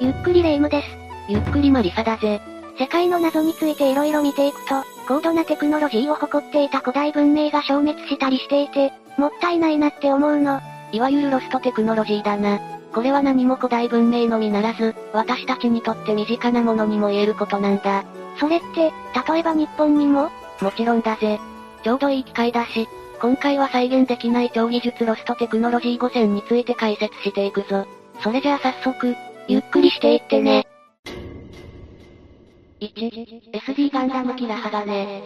ゆっくりレ夢ムです。ゆっくりマリサだぜ。世界の謎について色々見ていくと、高度なテクノロジーを誇っていた古代文明が消滅したりしていて、もったいないなって思うの。いわゆるロストテクノロジーだな。これは何も古代文明のみならず、私たちにとって身近なものにも言えることなんだ。それって、例えば日本にも？もちろんだぜ。ちょうどいい機会だし、今回は再現できない超技術ロストテクノロジー5選について解説していくぞ。それじゃあ早速、ゆっくりしていってね。1、SD ガンダムキラハガネ。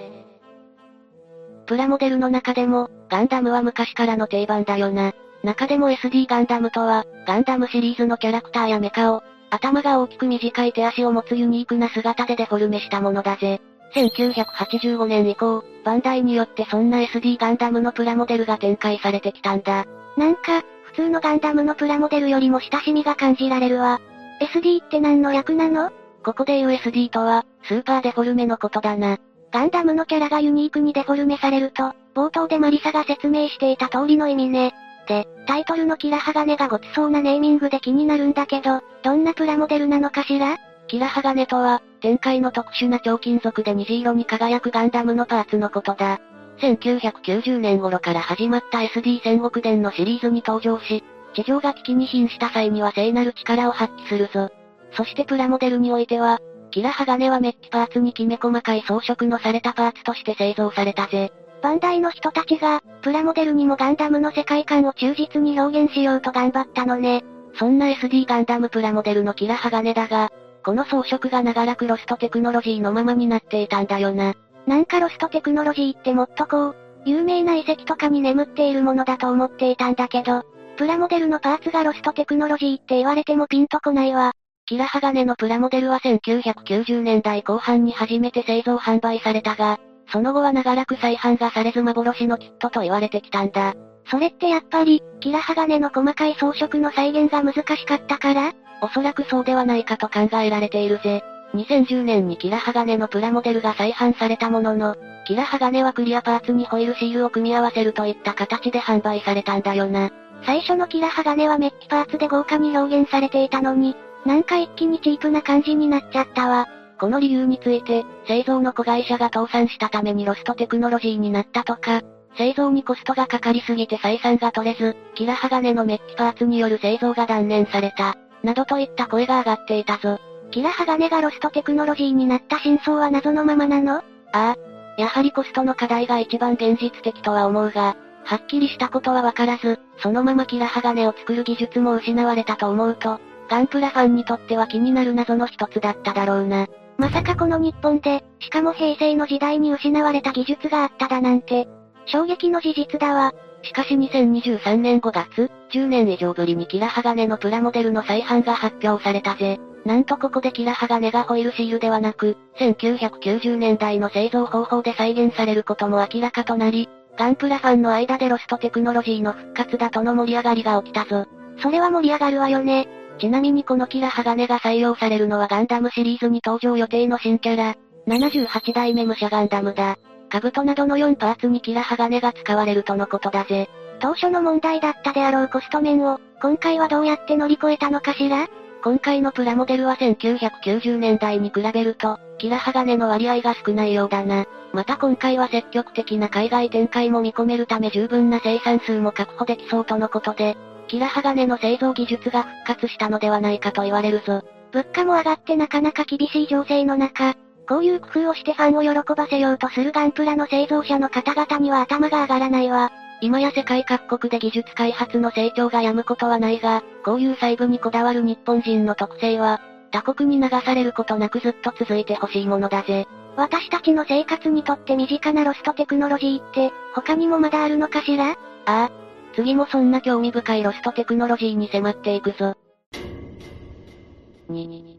プラモデルの中でも、ガンダムは昔からの定番だよな。中でも SD ガンダムとは、ガンダムシリーズのキャラクターやメカを、頭が大きく短い手足を持つユニークな姿でデフォルメしたものだぜ。1985年以降、バンダイによってそんな SD ガンダムのプラモデルが展開されてきたんだ。なんか、普通のガンダムのプラモデルよりも親しみが感じられるわ。SD って何の略なの？ここで言う SD とは、スーパーデフォルメのことだな。ガンダムのキャラがユニークにデフォルメされると、冒頭でマリサが説明していた通りの意味ね。で、タイトルのキラハガネがごつそうなネーミングで気になるんだけど、どんなプラモデルなのかしら？キラハガネとは、展開の特殊な超金属で虹色に輝くガンダムのパーツのことだ。1990年頃から始まった SD 戦国伝のシリーズに登場し、地上が危機に瀕した際には聖なる力を発揮するぞ。そしてプラモデルにおいては、キラハガネはメッキパーツにきめ細かい装飾のされたパーツとして製造されたぜ。バンダイの人たちが、プラモデルにもガンダムの世界観を忠実に表現しようと頑張ったのね。そんな SD ガンダムプラモデルのキラハガネだが、この装飾が長らくロストテクノロジーのままになっていたんだよな。なんかロストテクノロジーってもっとこう、有名な遺跡とかに眠っているものだと思っていたんだけど、プラモデルのパーツがロストテクノロジーって言われてもピンとこないわ。キラハガネのプラモデルは1990年代後半に初めて製造販売されたが、その後は長らく再販がされず幻のキットと言われてきたんだ。それってやっぱり、キラハガネの細かい装飾の再現が難しかったから？おそらくそうではないかと考えられているぜ。2010年にキラハガネのプラモデルが再販されたものの、キラハガネはクリアパーツにホイールシールを組み合わせるといった形で販売されたんだよな。最初のキラハガネはメッキパーツで豪華に表現されていたのに、なんか一気にチープな感じになっちゃったわ。この理由について、製造の子会社が倒産したためにロストテクノロジーになったとか、製造にコストがかかりすぎて採算が取れず、キラハガネのメッキパーツによる製造が断念された、などといった声が上がっていたぞ。キラハガネがロストテクノロジーになった真相は謎のままなの？ああ。やはりコストの課題が一番現実的とは思うが、はっきりしたことはわからず、そのままキラハガネを作る技術も失われたと思うと、ガンプラファンにとっては気になる謎の一つだっただろうな。まさかこの日本で、しかも平成の時代に失われた技術があっただなんて、衝撃の事実だわ。しかし2023年5月、10年以上ぶりにキラハガネのプラモデルの再販が発表されたぜ。なんとここでキラハガネがホイールシールではなく、1990年代の製造方法で再現されることも明らかとなり、ガンプラファンの間でロストテクノロジーの復活だとの盛り上がりが起きたぞ。それは盛り上がるわよね。ちなみにこのキラハガネが採用されるのはガンダムシリーズに登場予定の新キャラ、78代目武者ガンダムだ。兜などの4パーツにキラハガネが使われるとのことだぜ。当初の問題だったであろうコスト面を、今回はどうやって乗り越えたのかしら？今回のプラモデルは1990年代に比べると、キラハガネの割合が少ないようだな。また今回は積極的な海外展開も見込めるため十分な生産数も確保できそうとのことで、キラハガネの製造技術が復活したのではないかと言われるぞ。物価も上がってなかなか厳しい情勢の中、こういう工夫をしてファンを喜ばせようとするガンプラの製造者の方々には頭が上がらないわ。今や世界各国で技術開発の成長が止むことはないが、こういう細部にこだわる日本人の特性は、他国に流されることなくずっと続いてほしいものだぜ。私たちの生活にとって身近なロストテクノロジーって、他にもまだあるのかしら？ああ。次もそんな興味深いロストテクノロジーに迫っていくぞ。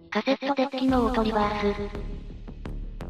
カセットデッキのオートリバース。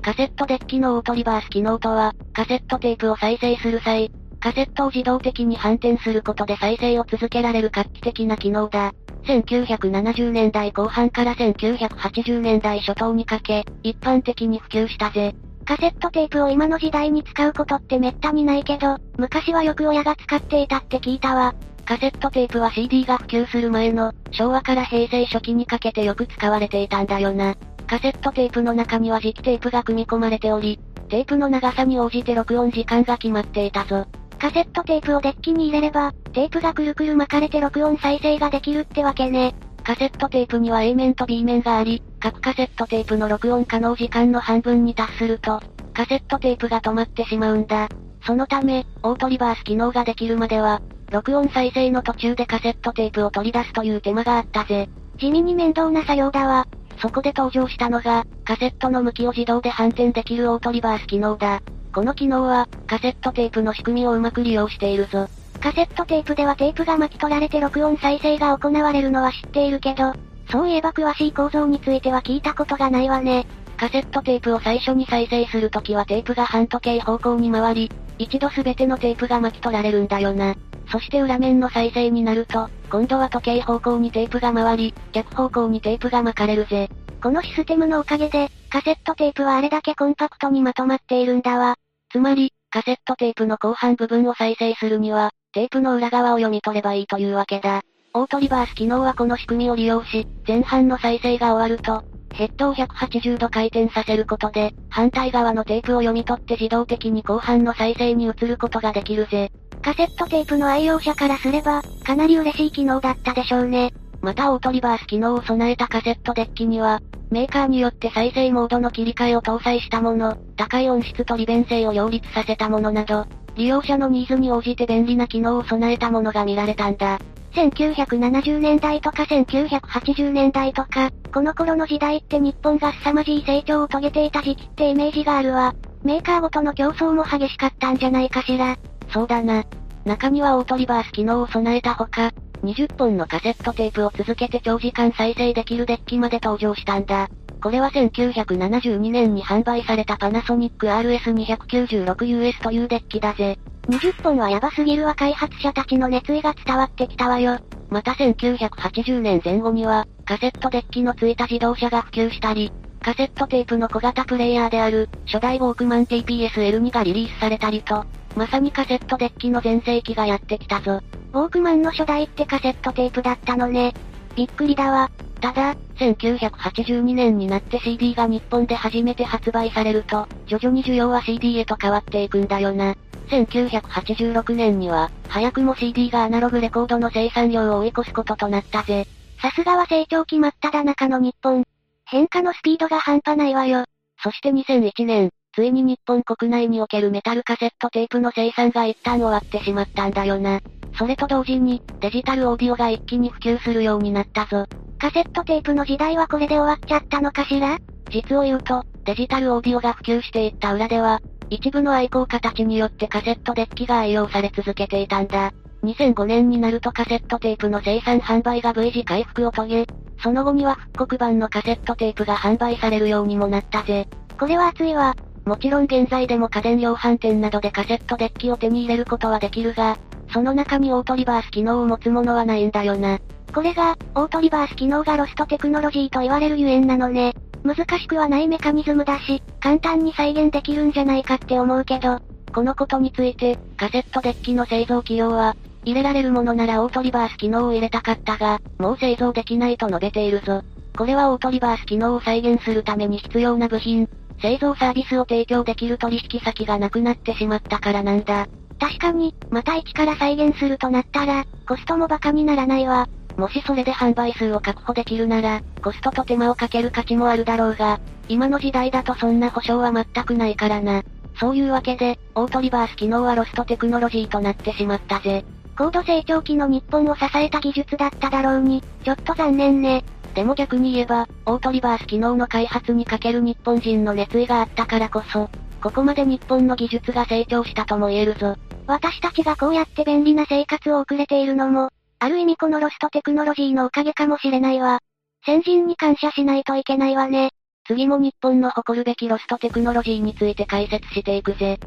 カセットデッキのオートリバース機能とは、カセットテープを再生する際、カセットを自動的に反転することで再生を続けられる画期的な機能だ。1970年代後半から1980年代初頭にかけ、一般的に普及したぜ。カセットテープを今の時代に使うことってめったにないけど、昔はよく親が使っていたって聞いたわ。カセットテープは CD が普及する前の、昭和から平成初期にかけてよく使われていたんだよな。カセットテープの中には磁気テープが組み込まれており、テープの長さに応じて録音時間が決まっていたぞ。カセットテープをデッキに入れれば、テープがくるくる巻かれて録音再生ができるってわけね。カセットテープには A 面と B 面があり、各カセットテープの録音可能時間の半分に達すると、カセットテープが止まってしまうんだ。そのため、オートリバース機能ができるまでは、録音再生の途中でカセットテープを取り出すという手間があったぜ。地味に面倒な作業だわ。そこで登場したのが、カセットの向きを自動で反転できるオートリバース機能だ。この機能は、カセットテープの仕組みをうまく利用しているぞ。カセットテープではテープが巻き取られて録音再生が行われるのは知っているけど、そういえば詳しい構造については聞いたことがないわね。カセットテープを最初に再生するときはテープが半時計方向に回り、一度すべてのテープが巻き取られるんだよな。そして裏面の再生になると、今度は時計方向にテープが回り、逆方向にテープが巻かれるぜ。このシステムのおかげで、カセットテープはあれだけコンパクトにまとまっているんだわ。つまり、カセットテープの後半部分を再生するには、テープの裏側を読み取ればいいというわけだ。オートリバース機能はこの仕組みを利用し、前半の再生が終わると、ヘッドを180度回転させることで、反対側のテープを読み取って自動的に後半の再生に移ることができるぜ。カセットテープの愛用者からすれば、かなり嬉しい機能だったでしょうね。またオートリバース機能を備えたカセットデッキには、メーカーによって再生モードの切り替えを搭載したもの、高い音質と利便性を両立させたものなど、利用者のニーズに応じて便利な機能を備えたものが見られたんだ。1970年代とか1980年代とか、この頃の時代って日本が凄まじい成長を遂げていた時期ってイメージがあるわ。メーカーごとの競争も激しかったんじゃないかしら。そうだな。中にはオートリバース機能を備えたほか、20本のカセットテープを続けて長時間再生できるデッキまで登場したんだ。これは1972年に販売されたパナソニック RS296US というデッキだぜ。20本はヤバすぎるわ開発者たちの熱意が伝わってきたわよ。また1980年前後には、カセットデッキのついた自動車が普及したり、カセットテープの小型プレイヤーである、初代ウォークマン TPS-L2 がリリースされたりと、まさにカセットデッキの全盛期がやってきたぞ。ウォークマンの初代ってカセットテープだったのね。びっくりだわ。ただ、1982年になって CD が日本で初めて発売されると、徐々に需要は CD へと変わっていくんだよな。1986年には、早くも CD がアナログレコードの生産量を追い越すこととなったぜ。さすがは成長期真っ只中の日本。変化のスピードが半端ないわよ。そして2001年、ついに日本国内におけるメタルカセットテープの生産が一旦終わってしまったんだよな。それと同時に、デジタルオーディオが一気に普及するようになったぞ。カセットテープの時代はこれで終わっちゃったのかしら？実を言うと、デジタルオーディオが普及していった裏では、一部の愛好家たちによってカセットデッキが愛用され続けていたんだ。2005年になるとカセットテープの生産販売が V 字回復を遂げ、その後には復刻版のカセットテープが販売されるようにもなったぜ。これは熱いわ。もちろん現在でも家電量販店などでカセットデッキを手に入れることはできるが、その中にオートリバース機能を持つものはないんだよな。これが、オートリバース機能がロストテクノロジーと言われるゆえんなのね。難しくはないメカニズムだし、簡単に再現できるんじゃないかって思うけど、このことについて、カセットデッキの製造企業は、入れられるものならオートリバース機能を入れたかったが、もう製造できないと述べているぞ。これはオートリバース機能を再現するために必要な部品、製造サービスを提供できる取引先がなくなってしまったからなんだ。確かに、また一から再現するとなったら、コストもバカにならないわ。もしそれで販売数を確保できるなら、コストと手間をかける価値もあるだろうが、今の時代だとそんな保証は全くないからな。そういうわけで、オートリバース機能はロストテクノロジーとなってしまったぜ。高度成長期の日本を支えた技術だっただろうに、ちょっと残念ね。でも逆に言えば、オートリバース機能の開発にかける日本人の熱意があったからこそ、ここまで日本の技術が成長したとも言えるぞ。私たちがこうやって便利な生活を送れているのも、ある意味このロストテクノロジーのおかげかもしれないわ。先人に感謝しないといけないわね。次も日本の誇るべきロストテクノロジーについて解説していくぜ。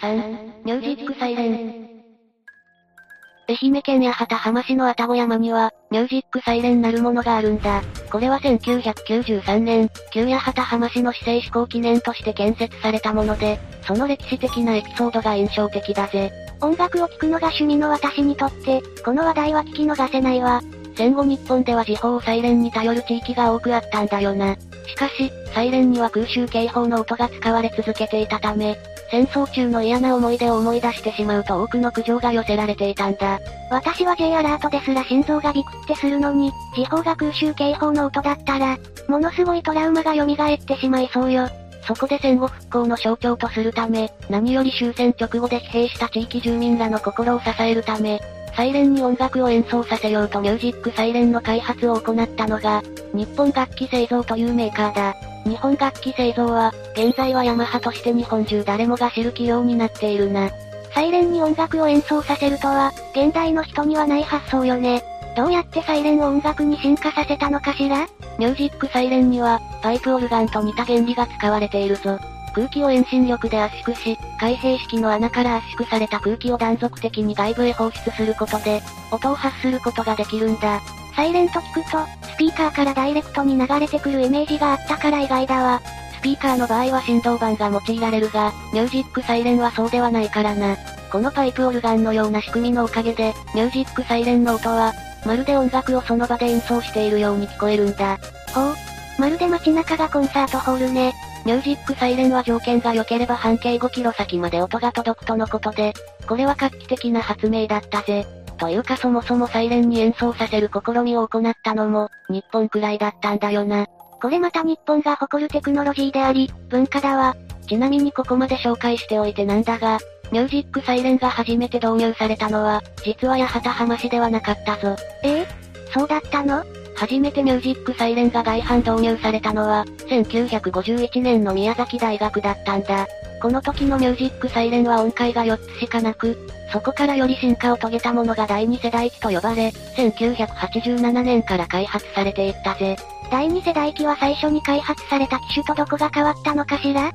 3、ミュージックサイレン。愛媛県八幡浜市の愛宕山には、ミュージックサイレンなるものがあるんだ。これは1993年、旧八幡浜市の市政施行記念として建設されたもので、その歴史的なエピソードが印象的だぜ。音楽を聴くのが趣味の私にとって、この話題は聞き逃せないわ。戦後日本では時報サイレンに頼る地域が多くあったんだよな。しかし、サイレンには空襲警報の音が使われ続けていたため、戦争中の嫌な思い出を思い出してしまうと多くの苦情が寄せられていたんだ。私は J アラートですら心臓がビクってするのに、時報が空襲警報の音だったら、ものすごいトラウマが蘇ってしまいそうよ。そこで戦後復興の象徴とするため、何より終戦直後で疲弊した地域住民らの心を支えるため、サイレンに音楽を演奏させようとミュージックサイレンの開発を行ったのが、日本楽器製造というメーカーだ。日本楽器製造は、現在はヤマハとして日本中誰もが知る企業になっているな。サイレンに音楽を演奏させるとは、現代の人にはない発想よね。どうやってサイレンを音楽に進化させたのかしら？ミュージックサイレンには、パイプオルガンと似た原理が使われているぞ。空気を遠心力で圧縮し、開閉式の穴から圧縮された空気を断続的に外部へ放出することで、音を発することができるんだ。サイレンと聞くと、スピーカーからダイレクトに流れてくるイメージがあったから意外だわ。スピーカーの場合は振動板が用いられるが、ミュージックサイレンはそうではないからな。このパイプオルガンのような仕組みのおかげで、ミュージックサイレンの音は、まるで音楽をその場で演奏しているように聞こえるんだ。ほう。まるで街中がコンサートホールね。ミュージックサイレンは条件が良ければ半径5キロ先まで音が届くとのことで、これは画期的な発明だったぜ。というかそもそもサイレンに演奏させる試みを行ったのも、日本くらいだったんだよな。これまた日本が誇るテクノロジーであり、文化だわ。ちなみにここまで紹介しておいてなんだが、ミュージックサイレンが初めて導入されたのは、実は八幡浜市ではなかったぞ。え？えそうだったの？初めてミュージックサイレンが外販導入されたのは、1951年の宮崎大学だったんだ。この時のミュージックサイレンは音階が4つしかなく、そこからより進化を遂げたものが第2世代機と呼ばれ、1987年から開発されていったぜ。第2世代機は最初に開発された機種とどこが変わったのかしら？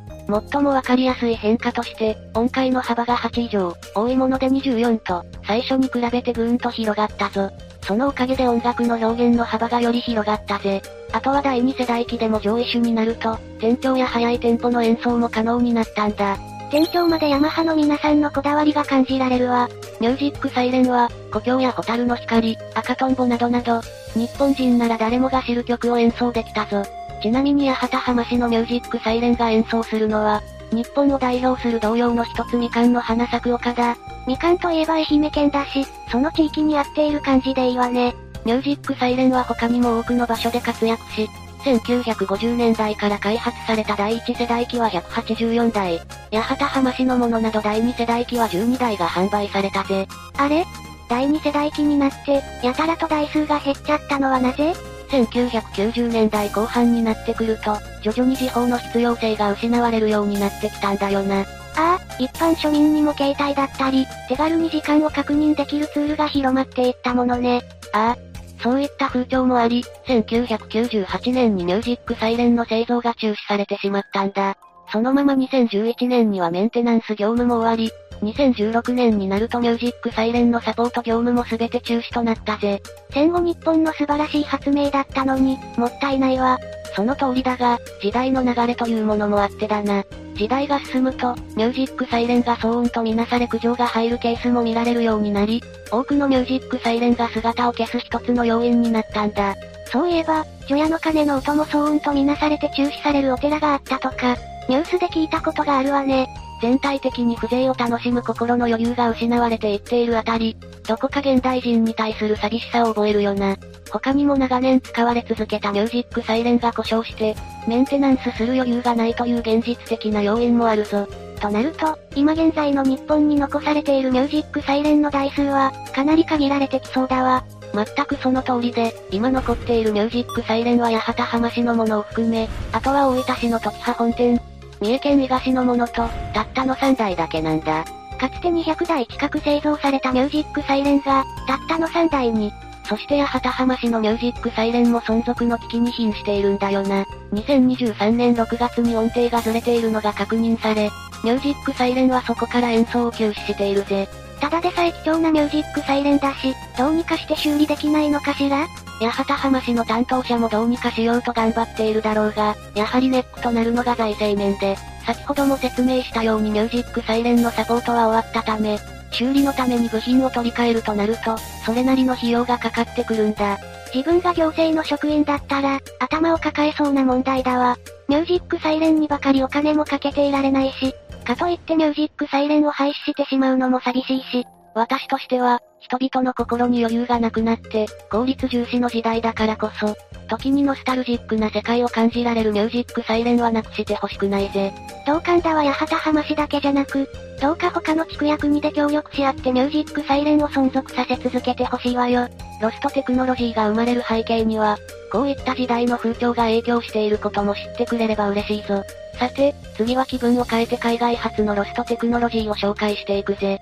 最もわかりやすい変化として、音階の幅が8以上、多いもので24と、最初に比べてぐーんと広がったぞ。そのおかげで音楽の表現の幅がより広がったぜ。あとは第2世代機でも上位種になると、転調や速いテンポの演奏も可能になったんだ。転調までヤマハの皆さんのこだわりが感じられるわ。ミュージックサイレンは、故郷やホタルの光、赤とんぼなどなど、日本人なら誰もが知る曲を演奏できたぞ。ちなみに八幡浜市のミュージックサイレンが演奏するのは、日本を代表する童謡の一つみかんの花咲く丘だ。みかんといえば愛媛県だし、その地域に合っている感じでいいわね。ミュージックサイレンは他にも多くの場所で活躍し、1950年代から開発された第1世代機は184台、八幡浜市のものなど第2世代機は12台が販売されたぜ。あれ？第2世代機になって、やたらと台数が減っちゃったのはなぜ？1990年代後半になってくると、徐々に時報の必要性が失われるようになってきたんだよな。ああ、一般庶民にも携帯だったり、手軽に時間を確認できるツールが広まっていったものね。ああ、そういった風潮もあり、1998年にミュージックサイレンの製造が中止されてしまったんだ。そのまま2011年にはメンテナンス業務も終わり、2016年になるとミュージックサイレンのサポート業務も全て中止となったぜ。戦後日本の素晴らしい発明だったのに、もったいないわ。その通りだが、時代の流れというものもあってだな。時代が進むと、ミュージックサイレンが騒音とみなされ苦情が入るケースも見られるようになり、多くのミュージックサイレンが姿を消す一つの要因になったんだ。そういえば、除夜の鐘の音も騒音とみなされて中止されるお寺があったとか、ニュースで聞いたことがあるわね。全体的に風情を楽しむ心の余裕が失われていっているあたり、どこか現代人に対する寂しさを覚えるよな。他にも長年使われ続けたミュージックサイレンが故障して、メンテナンスする余裕がないという現実的な要因もあるぞ。となると、今現在の日本に残されているミュージックサイレンの台数は、かなり限られてきそうだわ。全くその通りで、今残っているミュージックサイレンは八幡浜市のものを含め、あとは大分市の時葉本店、三重県伊賀市のものと、たったの3台だけなんだ。かつて200台近く製造されたミュージックサイレンが、たったの3台に。そして八幡浜市のミュージックサイレンも存続の危機に瀕しているんだよな。2023年6月に音程がずれているのが確認され、ミュージックサイレンはそこから演奏を休止しているぜ。ただでさえ貴重なミュージックサイレンだし、どうにかして修理できないのかしら八幡浜市の担当者もどうにかしようと頑張っているだろうが、やはりネックとなるのが財政面で、先ほども説明したようにミュージックサイレンのサポートは終わったため、修理のために部品を取り替えるとなると、それなりの費用がかかってくるんだ。自分が行政の職員だったら、頭を抱えそうな問題だわ。ミュージックサイレンにばかりお金もかけていられないし、かといってミュージックサイレンを廃止してしまうのも寂しいし、私としては、人々の心に余裕がなくなって、効率重視の時代だからこそ、時にノスタルジックな世界を感じられるミュージックサイレンはなくしてほしくないぜ。同感だは八幡浜市だけじゃなく、どうか他の地区や国で協力し合ってミュージックサイレンを存続させ続けてほしいわよ。ロストテクノロジーが生まれる背景には、こういった時代の風潮が影響していることも知ってくれれば嬉しいぞ。さて、次は気分を変えて海外発のロストテクノロジーを紹介していくぜ。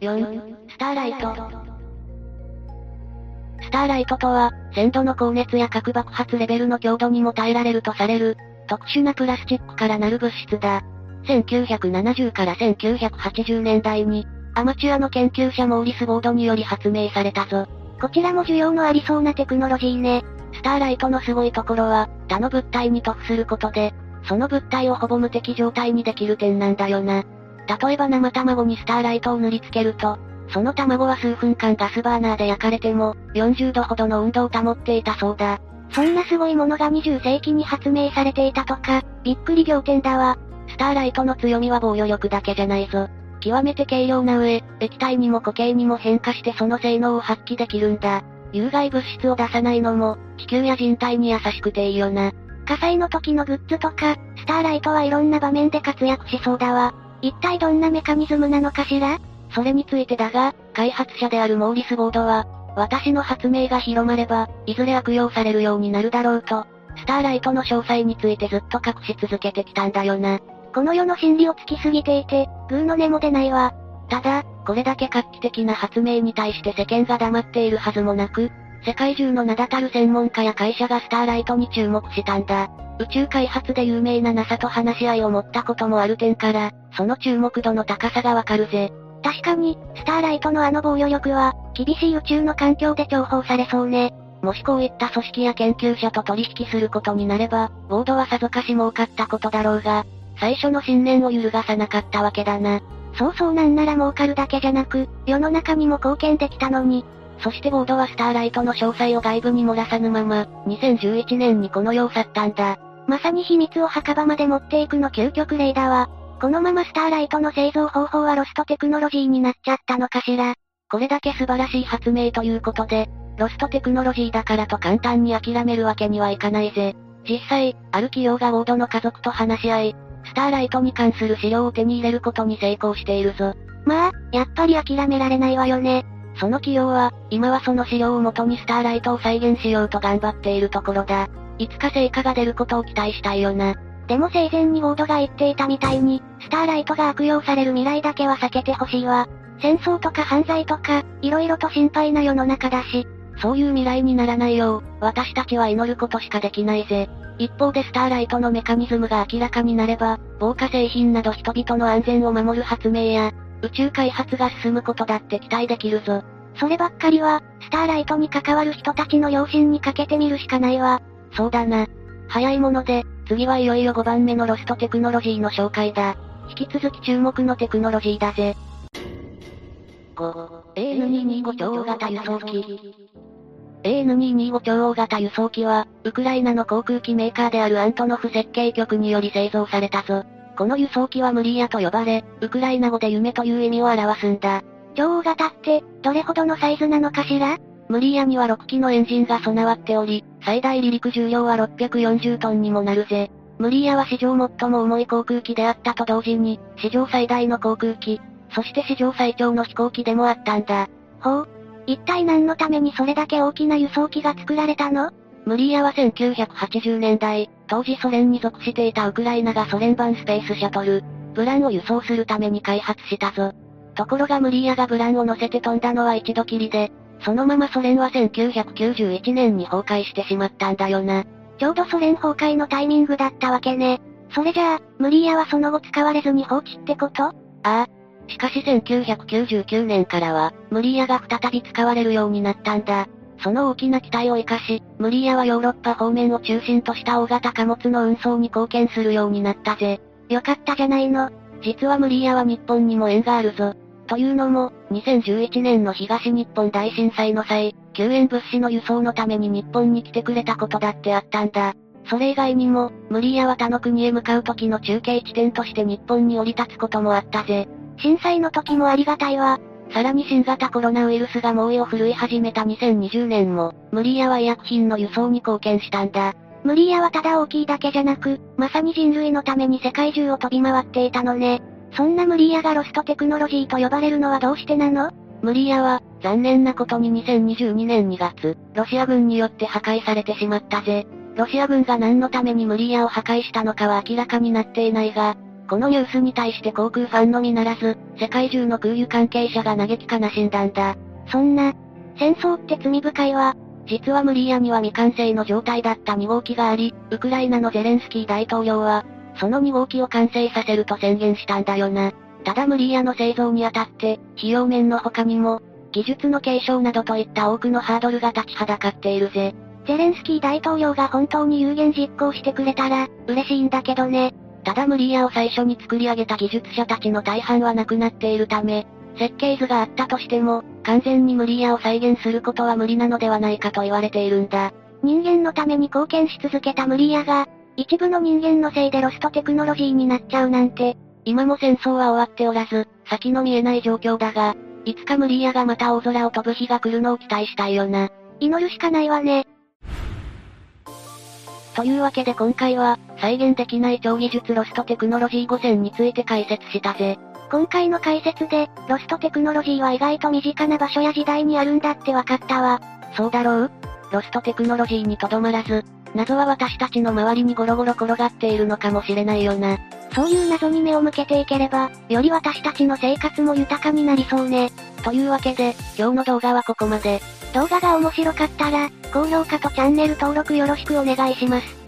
4、スターライト。スターライトとは、鮮度の高熱や核爆発レベルの強度にも耐えられるとされる、特殊なプラスチックからなる物質だ。1970から1980年代に、アマチュアの研究者モーリスボードにより発明されたぞ。こちらも需要のありそうなテクノロジーね。スターライトのすごいところは、他の物体に塗布することで、その物体をほぼ無敵状態にできる点なんだよな。例えば生卵にスターライトを塗りつけると、その卵は数分間ガスバーナーで焼かれても、40度ほどの温度を保っていたそうだ。そんなすごいものが20世紀に発明されていたとか、びっくり仰天だわ。スターライトの強みは防御力だけじゃないぞ。極めて軽量な上、液体にも固形にも変化してその性能を発揮できるんだ。有害物質を出さないのも、地球や人体に優しくていいよな。火災の時のグッズとか、スターライトはいろんな場面で活躍しそうだわ。一体どんなメカニズムなのかしら？それについてだが、開発者であるモーリスボードは、私の発明が広まれば、いずれ悪用されるようになるだろうと、スターライトの詳細についてずっと隠し続けてきたんだよな。この世の真理を突きすぎていて、グーの根も出ないわ。ただ、これだけ画期的な発明に対して世間が黙っているはずもなく、世界中の名だたる専門家や会社がスターライトに注目したんだ。宇宙開発で有名な NASA と話し合いを持ったこともある点から、その注目度の高さがわかるぜ。確かに、スターライトのあの防御力は、厳しい宇宙の環境で重宝されそうね。もしこういった組織や研究者と取引することになれば、ボードはさぞかし儲かったことだろうが、最初の信念を揺るがさなかったわけだな。そうそうなんなら儲かるだけじゃなく、世の中にも貢献できたのに。そしてボードはスターライトの詳細を外部に漏らさぬまま、2011年にこの世を去ったんだ。まさに秘密を墓場まで持っていくの究極例だわ。このままスターライトの製造方法はロストテクノロジーになっちゃったのかしら。これだけ素晴らしい発明ということで、ロストテクノロジーだからと簡単に諦めるわけにはいかないぜ。実際、ある企業がボードの家族と話し合い、スターライトに関する資料を手に入れることに成功しているぞ。まあ、やっぱり諦められないわよね。その企業は、今はその資料を元にスターライトを再現しようと頑張っているところだ。いつか成果が出ることを期待したいよな。でも生前にボードが言っていたみたいに、スターライトが悪用される未来だけは避けてほしいわ。戦争とか犯罪とか、色々と心配な世の中だし、そういう未来にならないよう、私たちは祈ることしかできないぜ。一方でスターライトのメカニズムが明らかになれば、防火製品など人々の安全を守る発明や、宇宙開発が進むことだって期待できるぞ。そればっかりは、スターライトに関わる人たちの良心にかけてみるしかないわ。そうだな。早いもので、次はいよいよ5番目のロストテクノロジーの紹介だ。引き続き注目のテクノロジーだぜ。5、AN225 超大型輸送機。AN225 超大型輸送機は、ウクライナの航空機メーカーであるアントノフ設計局により製造されたぞ。この輸送機はムリーヤと呼ばれ、ウクライナ語で夢という意味を表すんだ。超大型って、どれほどのサイズなのかしら？ムリーヤには6機のエンジンが備わっており、最大離陸重量は640トンにもなるぜ。ムリーヤは史上最も重い航空機であったと同時に、史上最大の航空機、そして史上最長の飛行機でもあったんだ。ほう。一体何のためにそれだけ大きな輸送機が作られたの？ムリーヤは1980年代、当時ソ連に属していたウクライナがソ連版スペースシャトル、ブランを輸送するために開発したぞ。ところがムリーヤがブランを乗せて飛んだのは一度きりで、そのままソ連は1991年に崩壊してしまったんだよな。ちょうどソ連崩壊のタイミングだったわけね。それじゃあ、ムリーヤはその後使われずに放置ってこと？ああ。しかし1999年からは、ムリーヤが再び使われるようになったんだ。その大きな機体を活かし、ムリーヤはヨーロッパ方面を中心とした大型貨物の運送に貢献するようになったぜ。よかったじゃないの。実はムリーヤは日本にも縁があるぞ。というのも、2011年の東日本大震災の際、救援物資の輸送のために日本に来てくれたことだってあったんだ。それ以外にも、ムリーヤは他の国へ向かう時の中継地点として日本に降り立つこともあったぜ。震災の時もありがたいわ。さらに新型コロナウイルスが猛威を振るい始めた2020年も、ムリーヤは医薬品の輸送に貢献したんだ。ムリーヤはただ大きいだけじゃなく、まさに人類のために世界中を飛び回っていたのね。そんなムリーヤがロストテクノロジーと呼ばれるのはどうしてなの？ムリーヤは、残念なことに2022年2月、ロシア軍によって破壊されてしまったぜ。ロシア軍が何のためにムリーヤを破壊したのかは明らかになっていないが、このニュースに対して航空ファンのみならず、世界中の空輸関係者が嘆き悲しんだんだ。そんな、戦争って罪深いわ。実はムリーヤには未完成の状態だった2号機があり、ウクライナのゼレンスキー大統領は、その2号機を完成させると宣言したんだよな。ただムリーヤの製造にあたって、費用面の他にも、技術の継承などといった多くのハードルが立ちはだかっているぜ。ゼレンスキー大統領が本当に有言実行してくれたら、嬉しいんだけどね。ただムリーヤを最初に作り上げた技術者たちの大半は亡くなっているため、設計図があったとしても、完全にムリーヤを再現することは無理なのではないかと言われているんだ。人間のために貢献し続けたムリーヤが、一部の人間のせいでロストテクノロジーになっちゃうなんて。今も戦争は終わっておらず、先の見えない状況だが、いつかムリーヤがまた大空を飛ぶ日が来るのを期待したいよな。祈るしかないわね。というわけで今回は、再現できない超技術ロストテクノロジー5選について解説したぜ。今回の解説で、ロストテクノロジーは意外と身近な場所や時代にあるんだって分かったわ。そうだろう？ロストテクノロジーにとどまらず、謎は私たちの周りにゴロゴロ転がっているのかもしれないよな。そういう謎に目を向けていければ、より私たちの生活も豊かになりそうね。というわけで、今日の動画はここまで。動画が面白かったら、高評価とチャンネル登録よろしくお願いします。